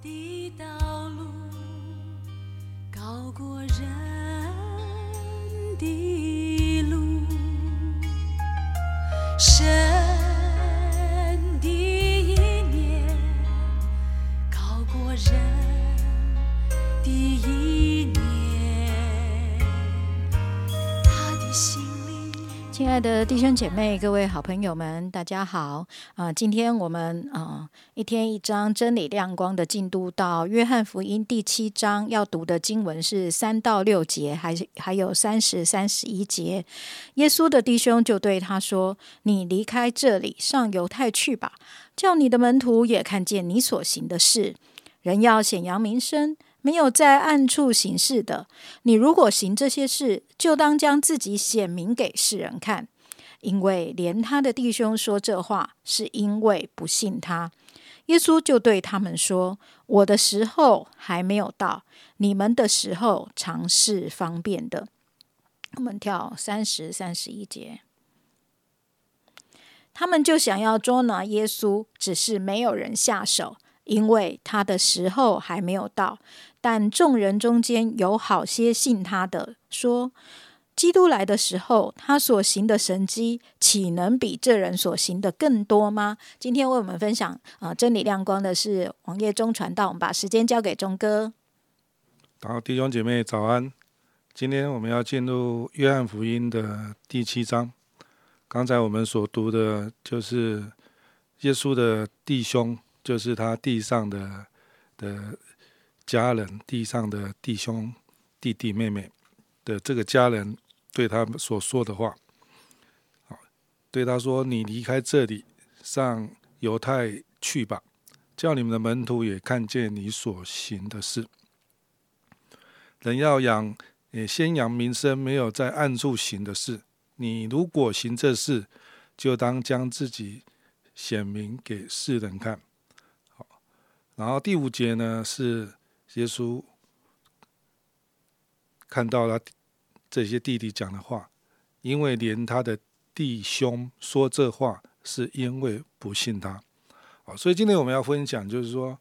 的道路高过人的路，爱的弟兄姐妹、各位好朋友们，大家好！啊、今天我们啊、一天一章真理亮光的进度到约翰福音第七章，要读的经文是三到六节，还是还有三十、三十一节。耶稣的弟兄就对他说：“你离开这里，上犹太去吧，叫你的门徒也看见你所行的事。人要显扬名声，没有在暗处行事的。你如果行这些事，就当将自己显明给世人看，因为连他的弟兄说这话，是因为不信他。耶稣就对他们说：“我的时候还没有到，你们的时候常是方便的。”我们跳三十、三十一节。他们就想要捉拿耶稣，只是没有人下手，因为他的时候还没有到。但众人中间有好些信他的，说：“基督来的时候，他所行的神迹，岂能比这人所行的更多吗？”今天为我们分享啊、真理亮光的是王业忠传道，我们把时间交给钟哥。好，弟兄姐妹早安。今天我们要进入约翰福音的第七章。刚才我们所读的就是耶稣的弟兄，就是他地上的的家人，地上的弟兄、弟弟妹妹的这个家人对他们所说的话。好，对他说：“你离开这里，上犹太去吧，叫你们的门徒也看见你所行的事。”人要养，也先扬名声，没有在暗处行的事。你如果行这事，就当将自己显明给世人看。然后第五节呢是耶稣看到了这些弟弟讲的话，因为连他的弟兄说这话，是因为不信他。好，所以今天我们要分享，就是说。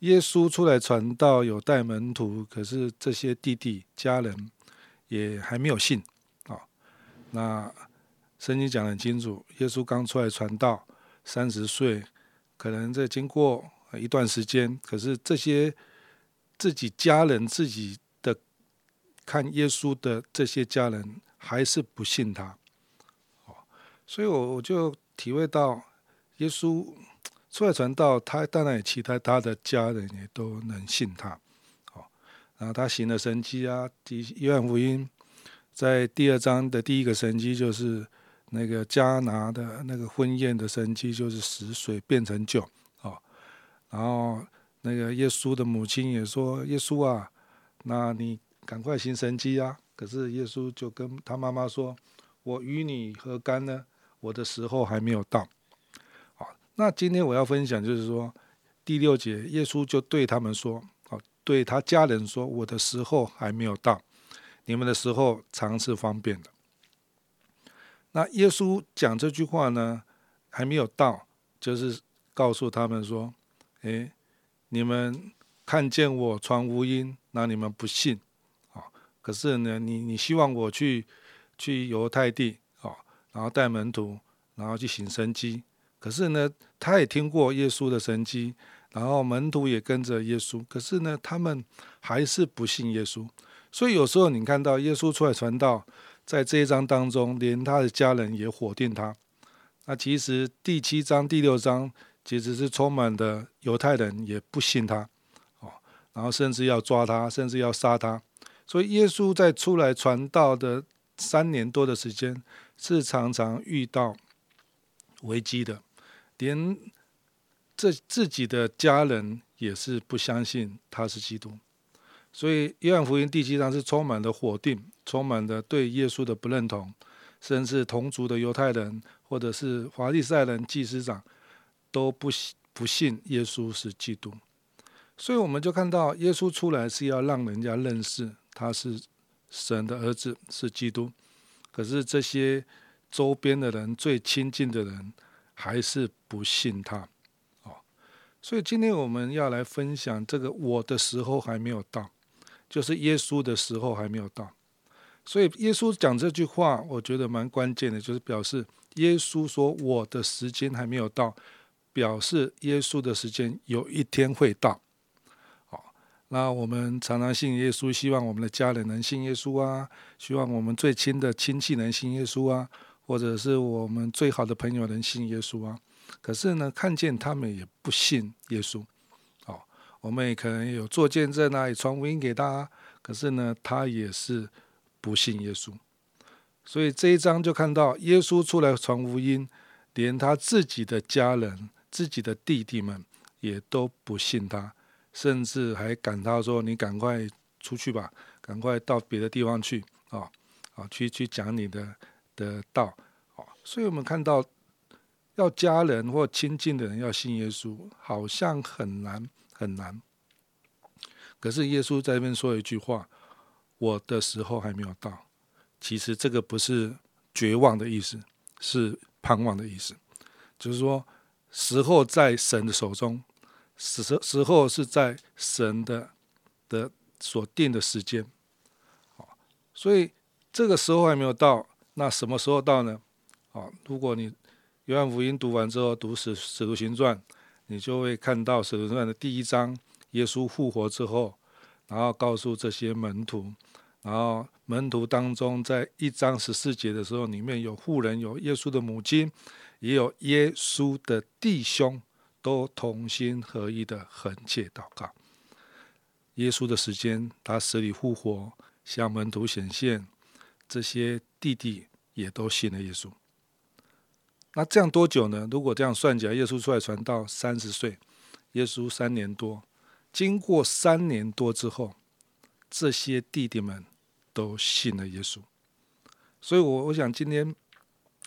耶稣出来传道，有带门徒，可是这些弟弟家人也还没有信啊、那圣经讲得很清楚，耶稣刚出来传道，三十岁，可能在经过一段时间，可是这些自己家人自己的看耶稣的这些家人还是不信他，哦，所以我我就体会到耶稣。出来传道，他当然也期待他的家人也都能信他，哦，然后他行了神迹啊，第约翰福音在第二章的第一个神迹就是那个迦拿的那个婚宴的神迹，就是死水变成酒，然后那个耶稣的母亲也说：“耶稣啊，那你赶快行神迹啊！”可是耶稣就跟他妈妈说：“我与你何干呢？我的时候还没有到。”那今天我要分享，就是说第六节，耶稣就对他们说：“哦，对他家人说，我的时候还没有到，你们的时候常是方便的。”那耶稣讲这句话呢，还没有到，就是告诉他们说：“诶，你们看见我传福音，那你们不信，啊、可是呢，你你希望我去去犹太地，啊、然后带门徒，然后去行神迹。”可是呢，他也听过耶稣的神迹，然后门徒也跟着耶稣。可是呢，他们还是不信耶稣。所以有时候你看到耶稣出来传道，在这一章当中，连他的家人也否定他。那其实第七章、第六章其实是充满的犹太人也不信他，哦，然后甚至要抓他，甚至要杀他。所以耶稣在出来传道的三年多的时间，是常常遇到危机的。连这自己的家人也是不相信他是基督，所以约翰福音第七章是充满了否定，充满了对耶稣的不认同，甚至同族的犹太人或者是法利赛人、祭司长都不不信耶稣是基督。所以我们就看到耶稣出来是要让人家认识他是神的儿子，是基督。可是这些周边的人、最亲近的人。还是不信他，哦，所以今天我们要来分享这个我的时候还没有到，就是耶稣的时候还没有到。所以耶稣讲这句话，我觉得蛮关键的，就是表示耶稣说我的时间还没有到，表示耶稣的时间有一天会到。好，那我们常常信耶稣，希望我们的家人能信耶稣啊，希望我们最亲的亲戚能信耶稣啊，或者是我们最好的朋友能信耶稣啊。可是呢，看见他们也不信耶稣，哦，我们也可能有做见证啊，也传福音给他，可是呢，他也是不信耶稣。所以这一章就看到耶稣出来传福音，连他自己的家人、自己的弟弟们也都不信他，甚至还赶他说：“你赶快出去吧，赶快到别的地方去啊，啊，去去讲你的的道。”哦，所以我们看到。要家人或亲近的人要信耶稣，好像很难很难。可是耶稣在这边说一句话：“我的时候还没有到。”其实这个不是绝望的意思，是盼望的意思。就是说，时候在神的手中，时时候是在神的的所定的时间。所以这个时候还没有到，那什么时候到呢？好，如果你。约翰福音读完之后，读使使徒行传，你就会看到使徒行传的第一章，耶稣复活之后，然后告诉这些门徒，然后门徒当中在一章十四节的时候，里面有妇人，有耶稣的母亲，也有耶稣的弟兄，都同心合一的恳切祷告。耶稣的时间，他死里复活，向门徒显现，这些弟弟也都信了耶稣。那这样多久呢？如果这样算起来，耶稣出来传道三十岁，耶稣三年多，经过三年多之后，这些弟弟们都信了耶稣。所以，我我想今天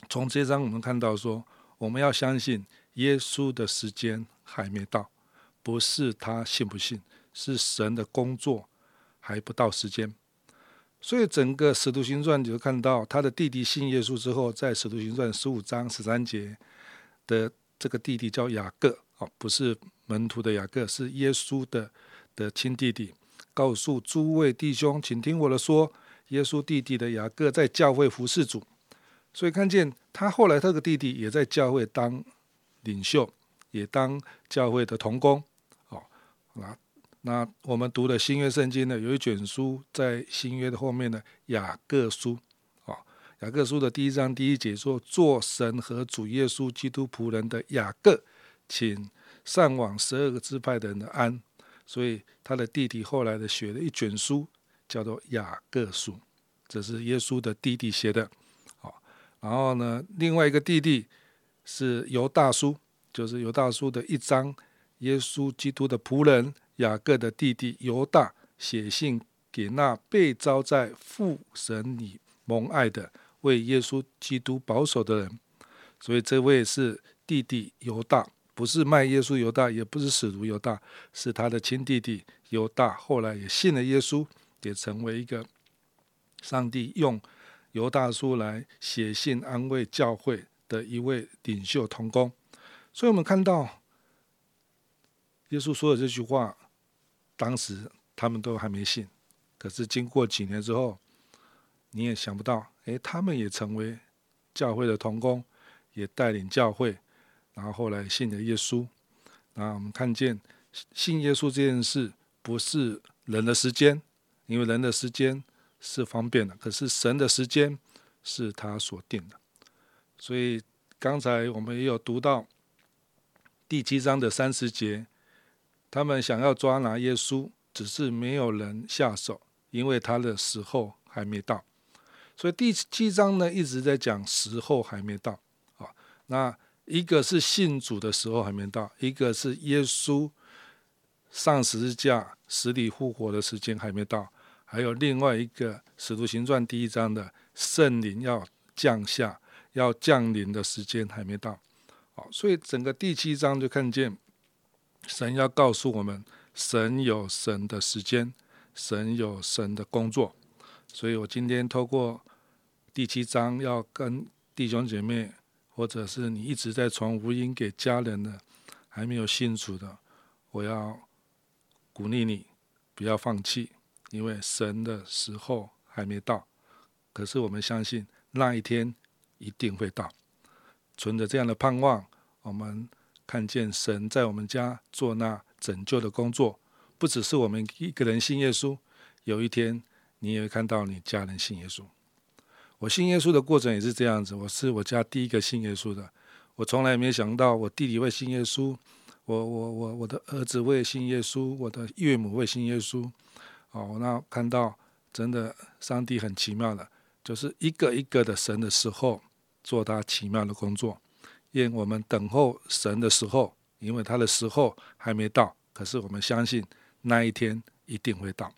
从这章我们看到说，我们要相信耶稣的时间还没到，不是他信不信，是神的工作还不到时间。所以整个使徒行传就看到他的弟弟信耶稣之后，在使徒行传十五章十三节的这个弟弟叫雅各，哦，不是门徒的雅各，是耶稣的的亲弟弟，告诉诸位弟兄，请听我的说，耶稣弟弟的雅各在教会服侍主，所以看见他后来他个弟弟也在教会当领袖，也当教会的童工，哦，那。那我们读的新约圣经呢，有一卷书在新约的后面呢，雅各书，啊，雅各书的第一章第一节说：“做神和主耶稣基督仆人的雅各，请上往十二个支派的人的安。”所以他的弟弟后来的写了一卷书，叫做雅各书，这是耶稣的弟弟写的，然后呢，另外一个弟弟是犹大叔，就是犹大叔的一章，耶稣基督的仆人。雅各的弟弟犹大写信给那被招在父神里蒙爱的、为耶稣基督保守的人，所以这位是弟弟犹大，不是卖耶稣犹大，也不是使徒犹大，是他的亲弟弟犹大。后来也信了耶稣，也成为一个上帝用犹大书来写信安慰教会的一位领袖同工。所以，我们看到耶稣说的这句话。当时他们都还没信，可是经过几年之后，你也想不到，哎，他们也成为教会的同工，也带领教会，然后后来信了耶稣。那我们看见信耶稣这件事，不是人的时间，因为人的时间是方便的，可是神的时间是他所定的。所以刚才我们也有读到第七章的三十节。他们想要抓拿耶稣，只是没有人下手，因为他的时候还没到。所以第七章呢一直在讲时候还没到啊。那一个是信主的时候还没到，一个是耶稣上十字架死里复活的时间还没到，还有另外一个使徒行传第一章的圣灵要降下、要降临的时间还没到。好，所以整个第七章就看见。神要告诉我们，神有神的时间，神有神的工作。所以我今天透过第七章，要跟弟兄姐妹，或者是你一直在传福音给家人的，还没有信主的，我要鼓励你不要放弃，因为神的时候还没到。可是我们相信那一天一定会到。存着这样的盼望，我们看见神在我们家做那拯救的工作，不只是我们一个人信耶稣。有一天，你也会看到你家人信耶稣。我信耶稣的过程也是这样子，我是我家第一个信耶稣的。我从来没想到我弟弟会信耶稣，我我我我的儿子会信耶稣，我的岳母会信耶稣。哦，那看到真的上帝很奇妙的，就是一个一个的神的时候。做他奇妙的工作，愿我们等候神的时候，因为他的时候还没到，可是我们相信那一天一定会到。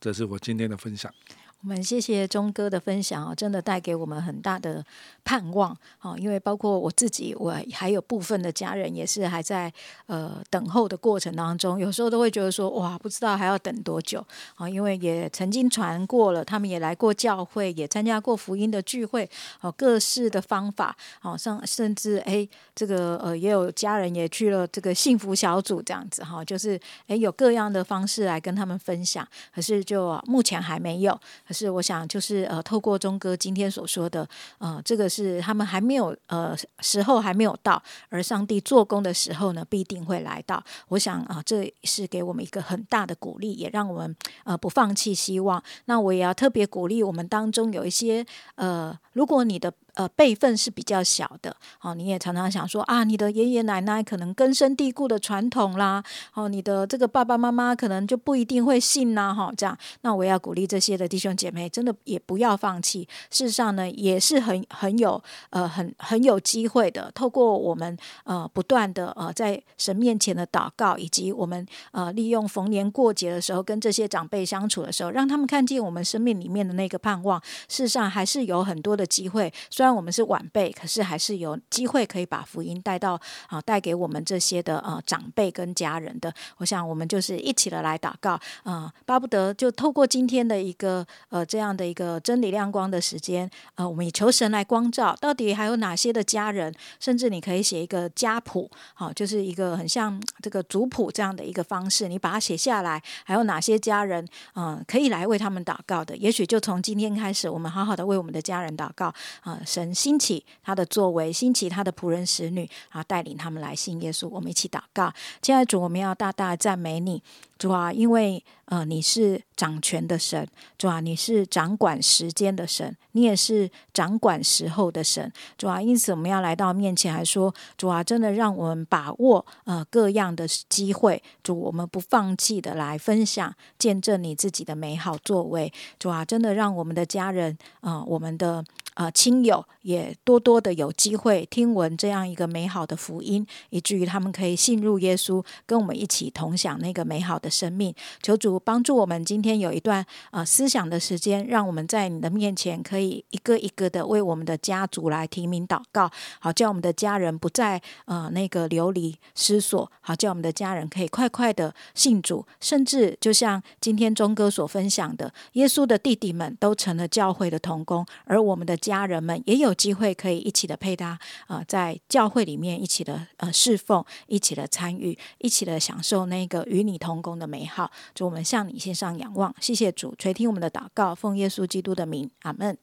这是我今天的分享。我们谢谢钟哥的分享啊，真的带给我们很大的盼望啊！因为包括我自己，我还有部分的家人也是还在呃等候的过程当中，有时候都会觉得说哇，不知道还要等多久啊！因为也曾经传过了，他们也来过教会，也参加过福音的聚会，哦，各式的方法，哦，上甚至哎，这个呃也有家人也去了这个幸福小组这样子哈，就是哎有各样的方式来跟他们分享，可是就目前还没有。可是我想，就是呃，透过钟哥今天所说的，呃，这个是他们还没有呃时候还没有到，而上帝做工的时候呢，必定会来到。我想啊，这是给我们一个很大的鼓励，也让我们呃不放弃希望。那我也要特别鼓励我们当中有一些呃，如果你的。呃，辈分是比较小的，哦，你也常常想说啊，你的爷爷奶奶可能根深蒂固的传统啦，哦，你的这个爸爸妈妈可能就不一定会信呐，哈，这样，那我要鼓励这些的弟兄姐妹，真的也不要放弃。事实上呢，也是很很有呃很很有机会的，透过我们呃不断的呃在神面前的祷告，以及我们呃利用逢年过节的时候跟这些长辈相处的时候，让他们看见我们生命里面的那个盼望。事实上，还是有很多的机会，虽然。然我们是晚辈，可是还是有机会可以把福音带到啊，带给我们这些的呃长辈跟家人的。我想我们就是一起的来祷告啊，巴不得就透过今天的一个呃这样的一个真理亮光的时间，呃，我们也求神来光照，到底还有哪些的家人，甚至你可以写一个家谱，好，就是一个很像这个族谱这样的一个方式，你把它写下来，还有哪些家人，嗯，可以来为他们祷告的。也许就从今天开始，我们好好的为我们的家人祷告啊。神兴起他的作为，兴起他的仆人使女啊，带领他们来信耶稣。我们一起祷告，亲爱的主，我们要大大赞美你，主啊，因为呃你是掌权的神，主啊，你是掌管时间的神，你也是掌管时候的神，主啊，因此我们要来到面前，还说主啊，真的让我们把握呃各样的机会，主我们不放弃的来分享见证你自己的美好作为，主啊，真的让我们的家人啊，我们的。啊，亲友也多多的有机会听闻这样一个美好的福音，以至于他们可以信入耶稣，跟我们一起同享那个美好的生命。求主帮助我们，今天有一段呃思想的时间，让我们在你的面前可以一个一个的为我们的家族来提名祷告，好叫我们的家人不再呃那个流离失所，好叫我们的家人可以快快的信主，甚至就像今天钟哥所分享的，耶稣的弟弟们都成了教会的童工，而我们的。家人们也有机会可以一起的配搭，呃，在教会里面一起的呃侍奉，一起的参与，一起的享受那个与你同工的美好。主，我们向你献上仰望，谢谢主垂听我们的祷告，奉耶稣基督的名，阿门。